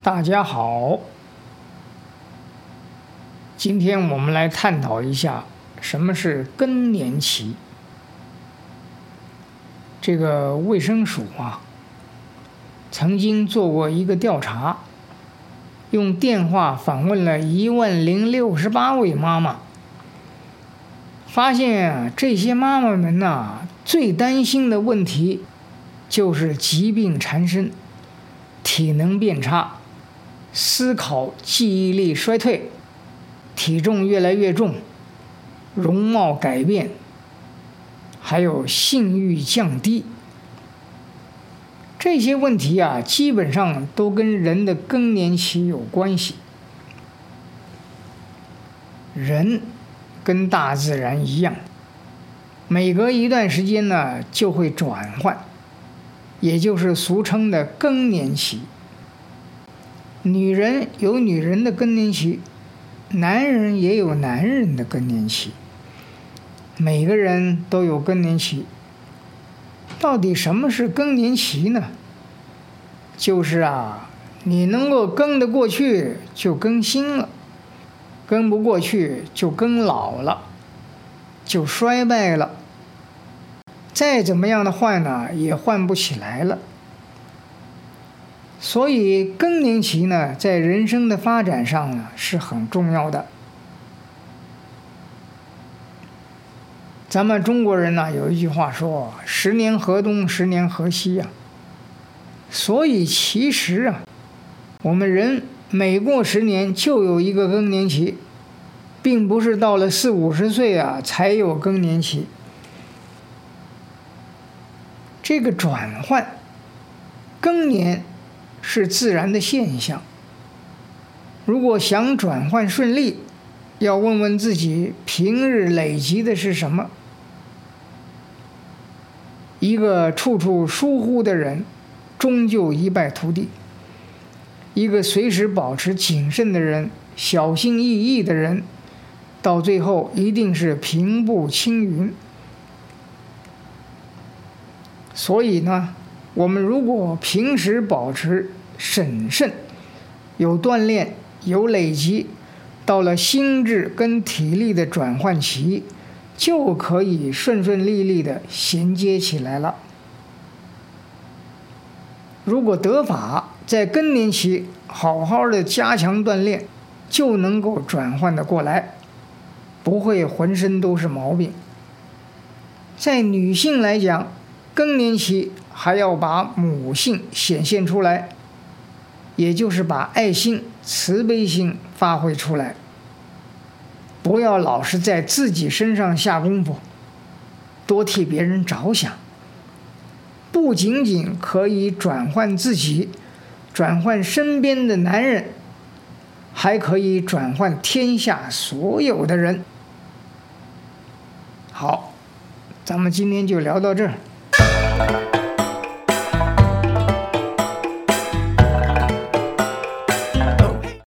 大家好，今天我们来探讨一下什么是更年期。这个卫生署啊，曾经做过一个调查，用电话访问了一万零六十八位妈妈，发现啊，这些妈妈们呐，最担心的问题就是疾病缠身、体能变差。思考记忆力衰退，体重越来越重，容貌改变，还有性欲降低，这些问题啊，基本上都跟人的更年期有关系。人跟大自然一样，每隔一段时间呢，就会转换，也就是俗称的更年期。女人有女人的更年期，男人也有男人的更年期。每个人都有更年期。到底什么是更年期呢？就是啊，你能够更得过去就更新了，跟不过去就跟老了，就衰败了。再怎么样的换呢，也换不起来了。所以更年期呢，在人生的发展上呢，是很重要的。咱们中国人呢，有一句话说：“十年河东，十年河西”呀。所以其实啊，我们人每过十年就有一个更年期，并不是到了四五十岁啊才有更年期。这个转换，更年。是自然的现象。如果想转换顺利，要问问自己平日累积的是什么。一个处处疏忽的人，终究一败涂地；一个随时保持谨慎的人，小心翼翼的人，到最后一定是平步青云。所以呢，我们如果平时保持审慎，有锻炼，有累积，到了心智跟体力的转换期，就可以顺顺利利的衔接起来了。如果得法，在更年期好好的加强锻炼，就能够转换的过来，不会浑身都是毛病。在女性来讲，更年期还要把母性显现出来。也就是把爱心、慈悲心发挥出来，不要老是在自己身上下功夫，多替别人着想。不仅仅可以转换自己，转换身边的男人，还可以转换天下所有的人。好，咱们今天就聊到这儿。